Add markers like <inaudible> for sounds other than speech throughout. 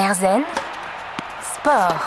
Erzen Sport.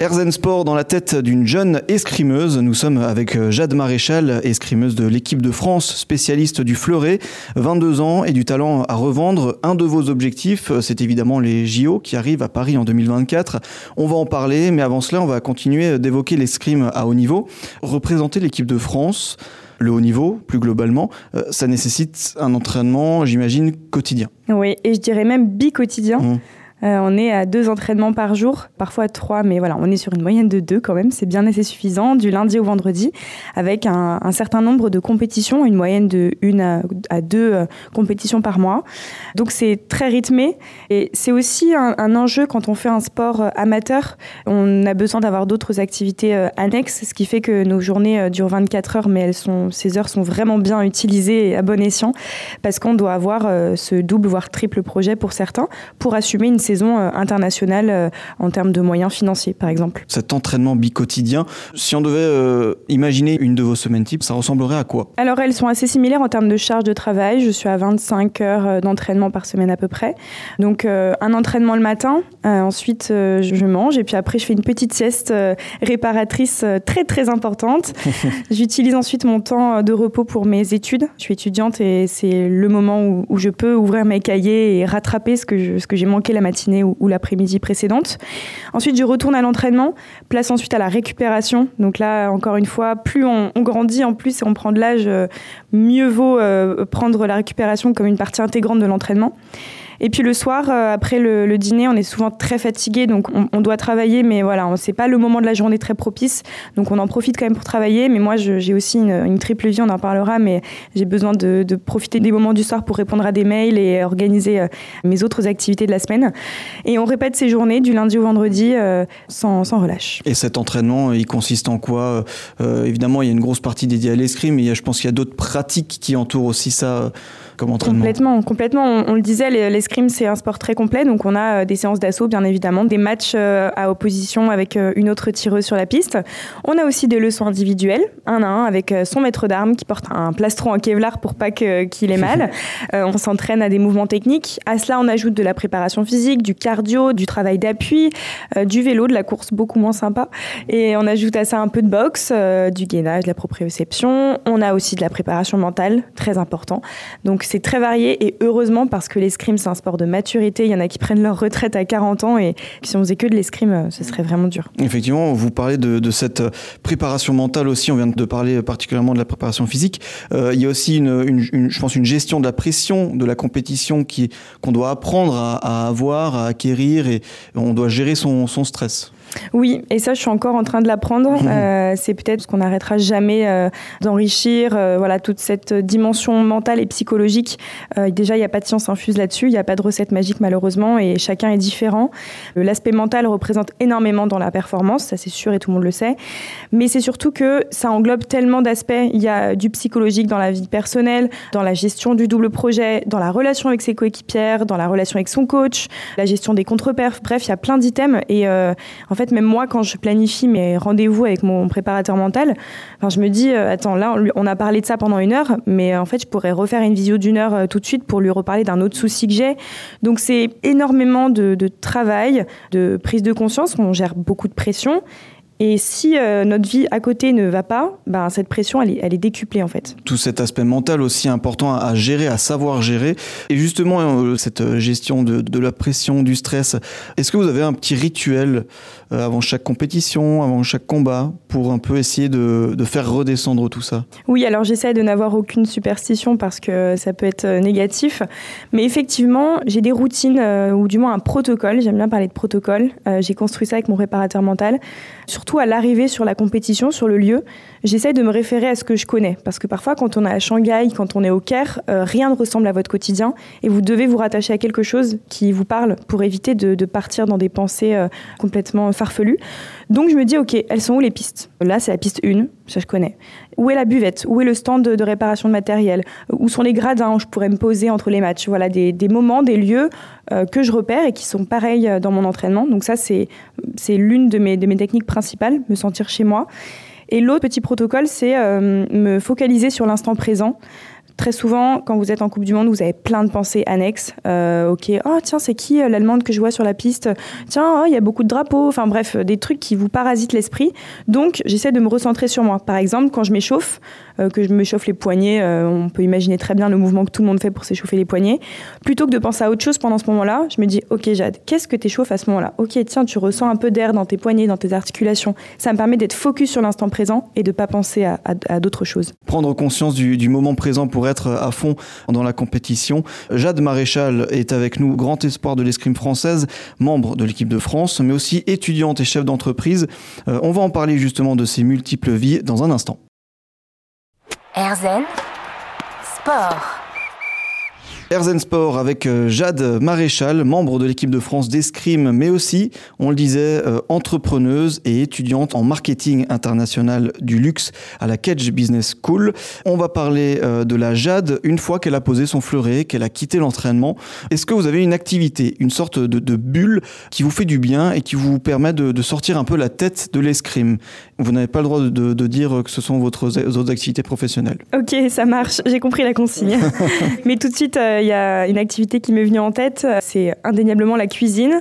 Erzen Sport dans la tête d'une jeune escrimeuse. Nous sommes avec euh, Jade Maréchal, escrimeuse de l'équipe de France, spécialiste du fleuret, 22 ans et du talent à revendre. Un de vos objectifs, euh, c'est évidemment les JO qui arrivent à Paris en 2024. On va en parler, mais avant cela, on va continuer d'évoquer l'escrime à haut niveau. Représenter l'équipe de France, le haut niveau, plus globalement, euh, ça nécessite un entraînement, j'imagine, quotidien. Oui, et je dirais même bi-quotidien. Mmh. Euh, on est à deux entraînements par jour, parfois trois, mais voilà, on est sur une moyenne de deux quand même. C'est bien assez suffisant, du lundi au vendredi, avec un, certain nombre de compétitions, une moyenne de une à, deux euh, compétitions par mois. Donc c'est très rythmé et c'est aussi un, enjeu quand on fait un sport euh, amateur. On a besoin d'avoir d'autres activités annexes, ce qui fait que nos journées durent 24 heures, mais elles sont, ces heures sont vraiment bien utilisées et à bon escient parce qu'on doit avoir ce double voire triple projet pour certains pour assumer une saison euh, internationale euh, en termes de moyens financiers, par exemple. Cet entraînement bi-quotidien, si on devait euh, imaginer une de vos semaines types, ça ressemblerait à quoi? Alors, elles sont assez similaires en termes de charge de travail. Je suis à 25 heures d'entraînement par semaine à peu près. Donc, un entraînement le matin, ensuite je mange et puis après je fais une petite sieste réparatrice très très importante. <laughs> J'utilise ensuite mon temps de repos pour mes études. Je suis étudiante et c'est le moment où, où, je peux ouvrir mes cahiers et rattraper ce que, ce que j'ai manqué la matinée ou, l'après-midi précédente. Ensuite, je retourne à l'entraînement, place ensuite à la récupération. Donc là, encore une fois, plus on, grandit en plus et on prend de l'âge, euh, mieux vaut euh, prendre la récupération comme une partie intégrante de l'entraînement. Et puis le soir, euh, après le, dîner, on est souvent très fatigué, donc on, doit travailler, mais voilà, c'est pas le moment de la journée très propice, donc on en profite quand même pour travailler. Mais moi, j'ai aussi une, triple vie, on en parlera, mais j'ai besoin de, profiter des moments du soir pour répondre à des mails et organiser euh, mes autres activités de la semaine. Et on répète ces journées du lundi au vendredi euh, sans, sans, relâche. Et cet entraînement, il consiste en quoi Évidemment, il y a une grosse partie dédiée à l'escrime, mais je pense qu'il y a d'autres pratiques qui entourent aussi ça comme entraînement. Complètement, complètement. On, le disait, l'escrime c'est un sport très complet. Donc, on a euh, des séances d'assaut, bien évidemment, des matchs euh, à opposition avec euh, une autre tireuse sur la piste. On a aussi des leçons individuelles, un à un, avec son maître d'armes qui porte un plastron en Kevlar pour pas qu'il ait <laughs> mal. on s'entraîne à des mouvements techniques. À cela, on ajoute de la préparation physique, du cardio, du travail d'appui, du vélo, de la course beaucoup moins sympa. Et on ajoute à ça un peu de boxe, du gainage, de la proprioception. On a aussi de la préparation mentale, très important. Donc, c'est très varié et heureusement parce que l'escrime, c'est un sport de maturité. Il y en a qui prennent leur retraite à 40 ans et si on faisait que de l'escrime, euh, ce serait vraiment dur. Effectivement, vous parlez de, cette euh, préparation mentale aussi. On vient de parler particulièrement de la préparation physique. Euh, il y a aussi, une, je pense, une gestion de la pression de la compétition qu'on doit apprendre à, avoir, à acquérir et on doit gérer son stress. Oui, et ça, je suis encore en train de l'apprendre. <laughs> Euh, c'est peut-être ce qu'on n'arrêtera jamais euh, d'enrichir, euh, voilà, toute cette dimension mentale et psychologique. déjà, il n'y a pas de science infuse là-dessus, il n'y a pas de recette magique malheureusement, et chacun est différent. L'aspect mental représente énormément dans la performance, ça c'est sûr et tout le monde le sait. Mais c'est surtout que ça englobe tellement d'aspects. Il y a du psychologique dans la vie personnelle, dans la gestion du double projet, dans la relation avec ses coéquipières, dans la relation avec son coach, la gestion des contre-perfs. Bref, il y a plein d'items. Et en fait, même moi, quand je planifie mes rendez-vous avec mon préparateur mental, enfin, je me dis, euh, attends, là, on a parlé de ça pendant une heure, mais en fait, je pourrais refaire une visio d'une heure euh, tout de suite pour lui reparler d'un autre souci que j'ai. Donc, c'est énormément de, de travail, de prise de conscience. On gère beaucoup de pression. Et si euh, notre vie à côté ne va pas, ben, cette pression, elle est, elle est décuplée en fait. Tout cet aspect mental aussi important à, gérer, à savoir gérer. Et justement, euh, cette gestion de, de, la pression, du stress, est-ce que vous avez un petit rituel euh, avant chaque compétition, avant chaque combat, pour un peu essayer de, de faire redescendre tout ça? Oui, alors j'essaie de n'avoir aucune superstition parce que ça peut être négatif. Mais effectivement, j'ai des routines, ou du moins un protocole, j'aime bien parler de protocole. j'ai construit ça avec mon réparateur mental. Surtout à l'arrivée sur la compétition, sur le lieu, j'essaie de me référer à ce que je connais. Parce que parfois, quand on est à Shanghai, quand on est au Caire, euh, rien ne ressemble à votre quotidien et vous devez vous rattacher à quelque chose qui vous parle pour éviter de, partir dans des pensées euh, complètement farfelues. Donc je me dis, ok, elles sont où les pistes? Là, c'est la piste 1, ça je connais. Où est la buvette? Où est le stand de, réparation de matériel? Où sont les gradins où je pourrais me poser entre les matchs? Voilà, des, moments, des lieux euh, que je repère et qui sont pareils dans mon entraînement. Donc ça, c'est l'une de mes techniques principales, me sentir chez moi. Et l'autre petit protocole, c'est euh, me focaliser sur l'instant présent Très souvent, quand vous êtes en Coupe du Monde, vous avez plein de pensées annexes. Euh, ok, oh tiens, c'est qui l'Allemande que je vois sur la piste? Tiens, oh, il y a beaucoup de drapeaux. Enfin bref, des trucs qui vous parasitent l'esprit. Donc, j'essaie de me recentrer sur moi. Par exemple, quand je m'échauffe, que je m'échauffe les poignets, on peut imaginer très bien le mouvement que tout le monde fait pour s'échauffer les poignets. Plutôt que de penser à autre chose pendant ce moment-là, je me dis, ok Jade, qu'est-ce que tu échauffes à ce moment-là? Ok, tiens, tu ressens un peu d'air dans tes poignets, dans tes articulations. Ça me permet d'être focus sur l'instant présent et de pas penser à, d'autres choses. Prendre conscience du, moment présent pour être à fond dans la compétition. Jade Maréchal est avec nous, grand espoir de l'escrime française, membre de l'équipe de France, mais aussi étudiante et chef d'entreprise. Euh, on va en parler justement de ses multiples vies dans un instant. Sport. Erzen Sport avec euh, Jade Maréchal, membre de l'équipe de France d'escrime, mais aussi, on le disait, euh, entrepreneuse et étudiante en marketing international du luxe à la Kedge Business School. On va parler euh, de la Jade une fois qu'elle a posé son fleuret, qu'elle a quitté l'entraînement. Est-ce que vous avez une activité, une sorte de, bulle qui vous fait du bien et qui vous permet de, sortir un peu la tête de l'escrime? Vous n'avez pas le droit de, dire que ce sont votre autres activités professionnelles. Ok, ça marche, j'ai compris la consigne. <laughs> mais tout de suite, il y a une activité qui m'est venue en tête, c'est indéniablement la cuisine.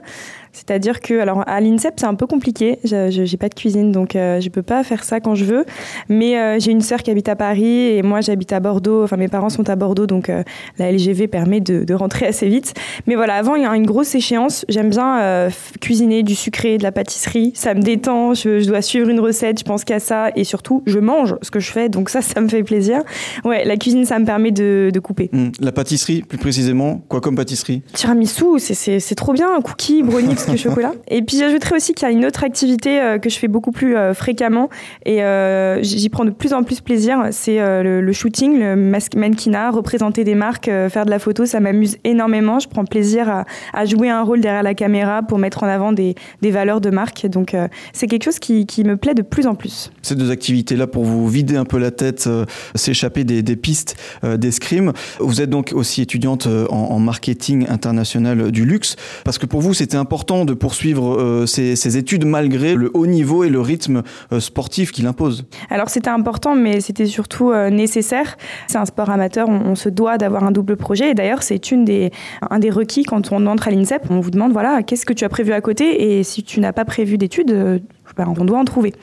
C'est-à-dire que, alors à l'INSEP, c'est un peu compliqué. Je n'ai pas de cuisine, donc euh, je peux pas faire ça quand je veux. Mais euh, j'ai une sœur qui habite à Paris et moi j'habite à Bordeaux. Enfin, mes parents sont à Bordeaux, donc euh, la LGV permet de, de, rentrer assez vite. Mais voilà, avant, il y a une grosse échéance. J'aime bien cuisiner du sucré, de la pâtisserie. Ça me détend. Je, je dois suivre une recette, je pense qu'à ça. Et surtout, je mange ce que je fais, donc ça, <laughs> ça me fait plaisir. Ouais, la cuisine, ça me permet de, de couper. Mmh. La pâtisserie, plus précisément, quoi comme pâtisserie? Tiramisu, c'est trop bien. Cookies, brownie, <laughs> chocolat. Et puis j'ajouterais aussi qu'il y a une autre activité euh, que je fais beaucoup plus euh, fréquemment et euh, j'y prends de plus en plus plaisir, c'est le, shooting, le mannequinat, représenter des marques, faire de la photo, ça m'amuse énormément. Je prends plaisir à, jouer un rôle derrière la caméra pour mettre en avant des, valeurs de marque. Donc c'est quelque chose qui, me plaît de plus en plus. Ces deux activités-là pour vous vider un peu la tête, s'échapper des, pistes d'escrime. Vous êtes donc aussi étudiante en, en marketing international du luxe parce que pour vous c'était important de poursuivre euh, ses, études malgré le haut niveau et le rythme euh, sportif qu'il impose Alors c'était important, mais c'était surtout euh, nécessaire. C'est un sport amateur, on, se doit d'avoir un double projet. Et d'ailleurs, c'est une des, un des requis quand on entre à l'INSEP. On vous demande, voilà, qu'est-ce que tu as prévu à côté? Et si tu n'as pas prévu d'études, on doit en trouver.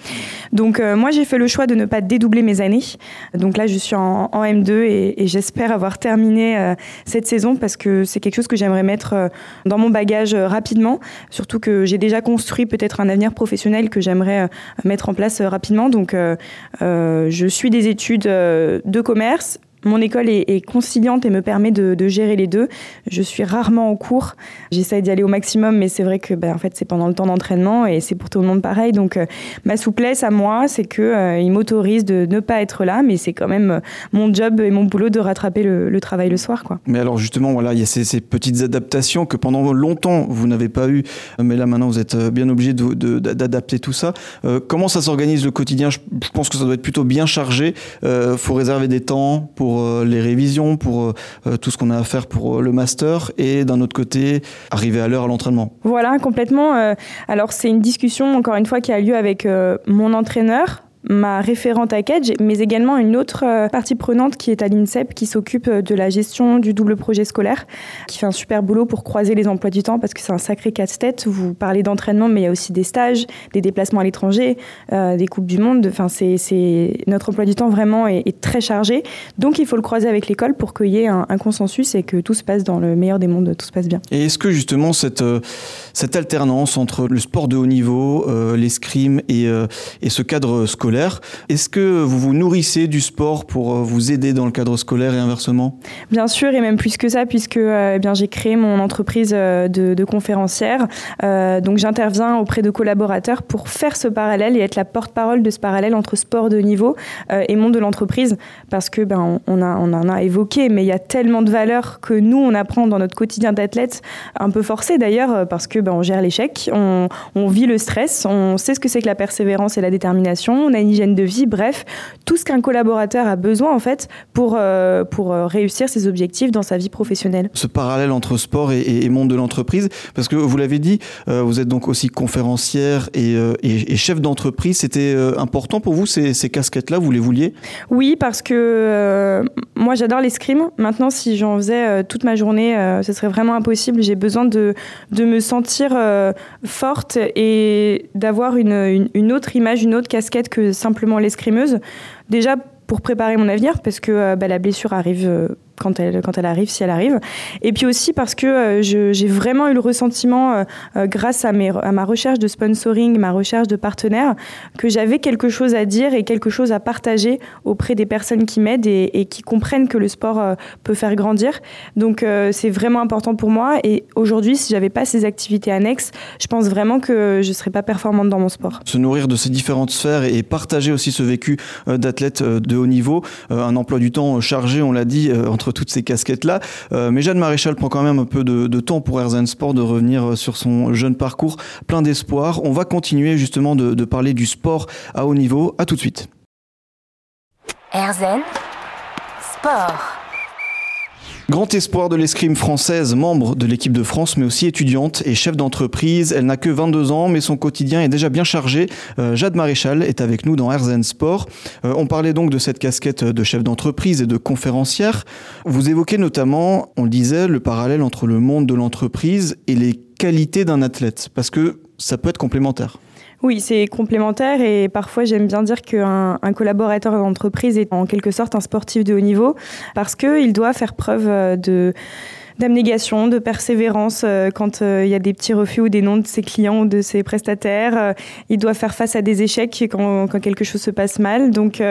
Donc euh, moi j'ai fait le choix de ne pas dédoubler mes années. Donc là je suis en, M2 et, j'espère avoir terminé euh, cette saison parce que c'est quelque chose que j'aimerais mettre euh, dans mon bagage rapidement. Surtout que j'ai déjà construit peut-être un avenir professionnel que j'aimerais mettre en place rapidement. Donc je suis des études de commerce, mon école est, conciliante et me permet de, gérer les deux. Je suis rarement en cours. J'essaye d'y aller au maximum, mais c'est vrai que ben, en fait, c'est pendant le temps d'entraînement et c'est pour tout le monde pareil. Donc, euh, ma souplesse à moi, c'est qu'il euh, m'autorise de ne pas être là, mais c'est quand même euh, mon job et mon boulot de rattraper le, travail le soir. Quoi. Mais alors, justement, voilà, il y a ces, petites adaptations que pendant longtemps, vous n'avez pas eu, mais là, maintenant, vous êtes bien obligé d'adapter tout ça. comment ça s'organise le quotidien? Je, pense que ça doit être plutôt bien chargé. Il faut réserver des temps pour euh, les révisions, pour euh, euh, tout ce qu'on a à faire pour le master, et d'un autre côté, arriver à l'heure à l'entraînement. Voilà, complètement. alors c'est une discussion, encore une fois, qui a lieu avec mon entraîneur, ma référente à Kedge, mais également une autre euh, partie prenante qui est à l'INSEP, qui s'occupe euh, de la gestion du double projet scolaire, qui fait un super boulot pour croiser les emplois du temps, parce que c'est un sacré casse-tête. Vous parlez d'entraînement, mais il y a aussi des stages, des déplacements à l'étranger, euh, des coupes du monde. Enfin, c'est, notre emploi du temps vraiment est, très chargé. Donc, il faut le croiser avec l'école pour qu'il y ait un, consensus et que tout se passe dans le meilleur des mondes, tout se passe bien. Et est-ce que justement cette, alternance entre le sport de haut niveau, l'escrime et, et ce cadre scolaire est-ce que vous vous nourrissez du sport pour euh, vous aider dans le cadre scolaire et inversement? Bien sûr, et même plus que ça, puisque euh, eh bien j'ai créé mon entreprise euh, de, conférencière. donc j'interviens auprès de collaborateurs pour faire ce parallèle et être la porte-parole de ce parallèle entre sport de niveau et monde de l'entreprise, parce que ben on, a, on en a évoqué, mais il y a tellement de valeurs que nous on apprend dans notre quotidien d'athlète, un peu forcé d'ailleurs, parce que ben, gère l'échec, on, on, vit le stress, on sait ce que c'est que la persévérance et la détermination, on a hygiène de vie, bref, tout ce qu'un collaborateur a besoin en fait pour, euh, pour euh, réussir ses objectifs dans sa vie professionnelle. Ce parallèle entre sport et, et monde de l'entreprise, parce que vous l'avez dit, euh, vous êtes donc aussi conférencière et, et, et chef d'entreprise, c'était important pour vous ces, ces casquettes-là, vous les vouliez? Oui, parce que moi j'adore l'escrime. Maintenant, si j'en faisais toute ma journée, ce serait vraiment impossible. J'ai besoin de, de me sentir forte et d'avoir une, une, une autre image, une autre casquette que simplement l'escrimeuse. Déjà pour préparer mon avenir, parce que euh, bah, la blessure arrive euh, quand elle, quand elle arrive, si elle arrive. Et puis aussi parce que euh, j'ai vraiment eu le ressentiment, euh, euh, grâce à, mes, à ma recherche de sponsoring, ma recherche de partenaires, que j'avais quelque chose à dire et quelque chose à partager auprès des personnes qui m'aident et, qui comprennent que le sport peut faire grandir. Donc c'est vraiment important pour moi. Et aujourd'hui, si j'avais pas ces activités annexes, je pense vraiment que je serais pas performante dans mon sport. Se nourrir de ces différentes sphères et partager aussi ce vécu d'athlète de haut niveau, un emploi du temps chargé, on l'a dit, entre toutes ces casquettes-là. Euh, mais Jeanne Maréchal prend quand même un peu de, temps pour Erzen Sport de revenir euh, sur son jeune parcours plein d'espoir. On va continuer justement de, de parler du sport à haut niveau. À tout de suite. Erzen Sport. Grand espoir de l'escrime française, membre de l'équipe de France, mais aussi étudiante et chef d'entreprise. Elle n'a que 22 ans, mais son quotidien est déjà bien chargé. Euh, Jade Maréchal est avec nous dans Herzen Sport. Euh, on parlait donc de cette casquette de chef d'entreprise et de conférencière. Vous évoquez notamment, on le disait, le parallèle entre le monde de l'entreprise et les qualités d'un athlète, parce que ça peut être complémentaire. Oui, c'est complémentaire et parfois j'aime bien dire qu'un un collaborateur d'entreprise est en quelque sorte un sportif de haut niveau parce qu'il doit faire preuve de d'abnégation, de persévérance euh, quand euh, il y a des petits refus ou des noms de ses clients ou de ses prestataires. Euh, il doit faire face à des échecs quand, quand quelque chose se passe mal. Donc,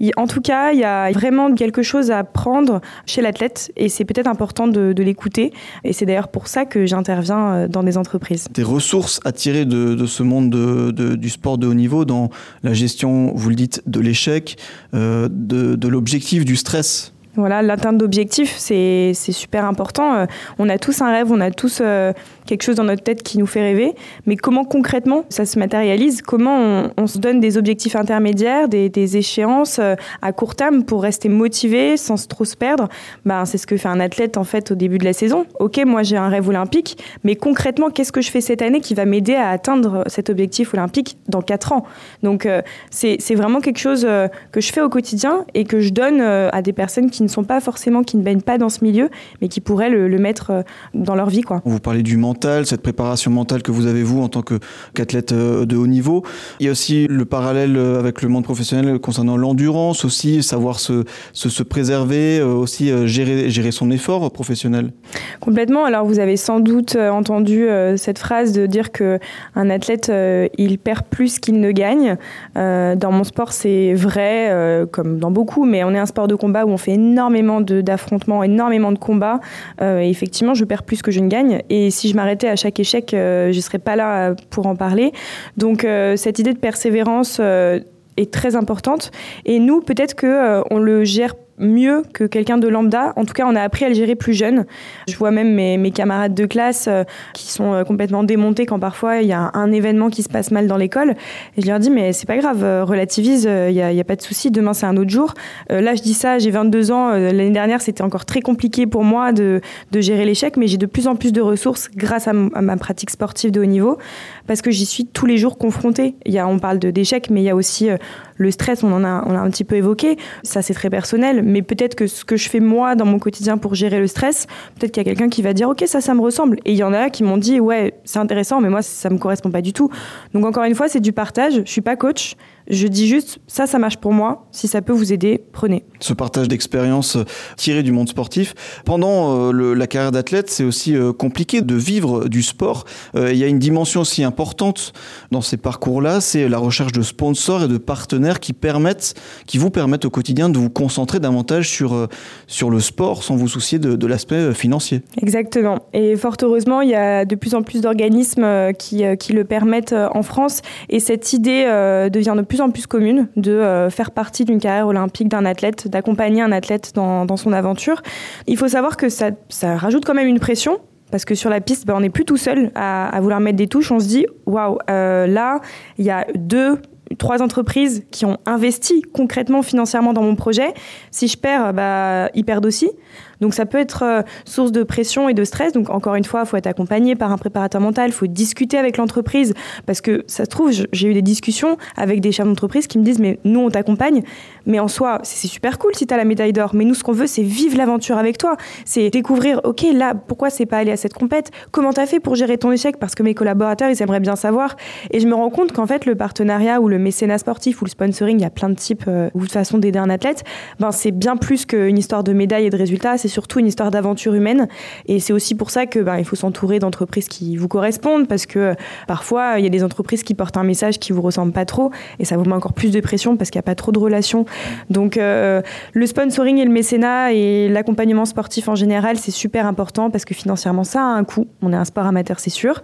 il, en tout cas, il y a vraiment quelque chose à apprendre chez l'athlète et c'est peut-être important de, de l'écouter. Et c'est d'ailleurs pour ça que j'interviens dans des entreprises. Des ressources à tirer de, de ce monde de, de, du sport de haut niveau dans la gestion, vous le dites, de l'échec, euh, de, de l'objectif, du stress voilà, l'atteinte d'objectifs, c'est super important. Euh, on a tous un rêve, on a tous euh, quelque chose dans notre tête qui nous fait rêver, mais comment concrètement ça se matérialise? Comment on, se donne des objectifs intermédiaires, des, échéances euh, à court terme pour rester motivé sans trop se perdre? Ben, C'est ce que fait un athlète en fait au début de la saison. Ok, moi j'ai un rêve olympique, mais concrètement, qu'est-ce que je fais cette année qui va m'aider à atteindre cet objectif olympique dans 4 ans? Donc c'est vraiment quelque chose que je fais au quotidien et que je donne à des personnes qui ne sont pas forcément, qui ne baignent pas dans ce milieu, mais qui pourraient le, le mettre dans leur vie. Quoi. Vous parlez du mental, cette préparation mentale que vous avez vous en tant qu'athlète de haut niveau. Il y a aussi le parallèle avec le monde professionnel concernant l'endurance aussi, savoir se, se, se, préserver, aussi gérer, gérer son effort professionnel. Complètement. Alors vous avez sans doute entendu cette phrase de dire que un athlète il perd plus qu'il ne gagne. Dans mon sport c'est vrai comme dans beaucoup, mais on est un sport de combat où on fait énormément d'affrontements, énormément de combats. Euh, et effectivement, je perds plus que je ne gagne. Et si je m'arrêtais à chaque échec, euh, je ne serais pas là pour en parler. Donc, euh, cette idée de persévérance est très importante. Et nous, peut-être que le gère mieux que quelqu'un de lambda. En tout cas, on a appris à le gérer plus jeune. Je vois même mes, camarades de classe euh, qui sont euh, complètement démontés quand parfois il y a un événement qui se passe mal dans l'école. Et je leur dis, mais c'est pas grave, euh, relativise, il n'y a, pas de souci, demain c'est un autre jour. Là, je dis ça, j'ai 22 ans. L'année dernière, c'était encore très compliqué pour moi de, gérer l'échec, mais j'ai de plus en plus de ressources grâce à, ma pratique sportive de haut niveau parce que j'y suis tous les jours confrontée. Y a, on parle d'échec, mais il y a aussi le stress, on en a, on a un petit peu évoqué. Ça, c'est très personnel mais peut-être que ce que je fais moi dans mon quotidien pour gérer le stress, peut-être qu'il y a quelqu'un qui va dire ok ça ça me ressemble et il y en a qui m'ont dit ouais c'est intéressant mais moi ça me correspond pas du tout. Donc encore une fois c'est du partage. Je suis pas coach, je dis juste, ça, ça marche pour moi. Si ça peut vous aider, prenez. Ce partage d'expérience tiré du monde sportif. Pendant euh, la carrière d'athlète, c'est aussi euh, compliqué de vivre du sport. Euh, il y a une dimension aussi importante dans ces parcours-là, c'est la recherche de sponsors et de partenaires qui permettent, qui vous permettent au quotidien de vous concentrer davantage sur, sur le sport sans vous soucier de, l'aspect financier. Exactement. Et fort heureusement, il y a de plus en plus d'organismes qui, qui le permettent en France. Et cette idée devient de plus en plus commune de euh, faire partie d'une carrière olympique d'un athlète, d'accompagner un athlète dans, dans, son aventure. Il faut savoir que ça, ça rajoute quand même une pression parce que sur la piste, bah, on n'est plus tout seul à, vouloir mettre des touches. On se dit, waouh, euh, là, il y a deux, trois entreprises qui ont investi concrètement financièrement dans mon projet. Si je perds, bah, ils perdent aussi. Donc ça peut être euh, source de pression et de stress. Donc encore une fois, il faut être accompagné par un préparateur mental, il faut discuter avec l'entreprise. Parce que ça se trouve, j'ai eu des discussions avec des chefs d'entreprise qui me disent mais nous on t'accompagne, mais en soi c'est super cool si tu as la médaille d'or, mais nous ce qu'on veut c'est vivre l'aventure avec toi, c'est découvrir ok là pourquoi c'est pas aller à cette compète, comment tu as fait pour gérer ton échec? Parce que mes collaborateurs ils aimeraient bien savoir. Et je me rends compte qu'en fait le partenariat ou le mécénat sportif ou le sponsoring, il y a plein de types euh, ou de façon d'aider un athlète, ben c'est bien plus qu'une histoire de médaille et de résultats, c'est surtout une histoire d'aventure humaine. Et c'est aussi pour ça que ben, il faut s'entourer d'entreprises qui vous correspondent, parce que parfois il y a des entreprises qui portent un message qui vous ressemble pas trop, et ça vous met encore plus de pression parce qu'il n'y a pas trop de relations. Donc euh, le sponsoring et le mécénat et l'accompagnement sportif en général, c'est super important parce que financièrement ça a un coût. On est un sport amateur, c'est sûr.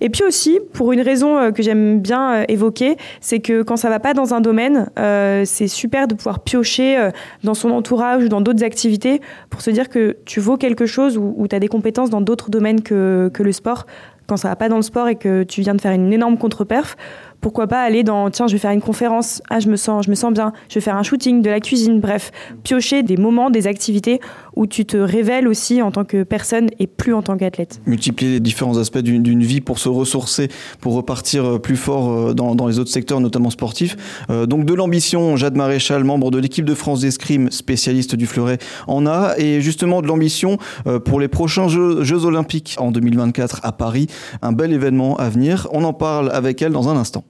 Et puis aussi, pour une raison euh, que j'aime bien euh, évoquer, c'est que quand ça va pas dans un domaine, c'est super de pouvoir piocher dans son entourage ou dans d'autres activités pour se dire que tu vaux quelque chose ou, tu as des compétences dans d'autres domaines que, que le sport, quand ça va pas dans le sport et que tu viens de faire une énorme contre-perf, pourquoi pas aller dans tiens je vais faire une conférence. Ah je me sens je me sens bien. Je vais faire un shooting de la cuisine. Bref piocher des moments des activités où tu te révèles aussi en tant que personne et plus en tant qu'athlète. Multiplier les différents aspects d'une vie pour se ressourcer pour repartir euh, plus fort euh, dans, dans les autres secteurs notamment sportifs. Euh, donc de l'ambition Jade Maréchal membre de l'équipe de France d'escrime spécialiste du fleuret en a. Et justement de l'ambition pour les prochains Jeux, Jeux olympiques en 2024 à Paris. Un bel événement à venir. On en parle avec elle dans un instant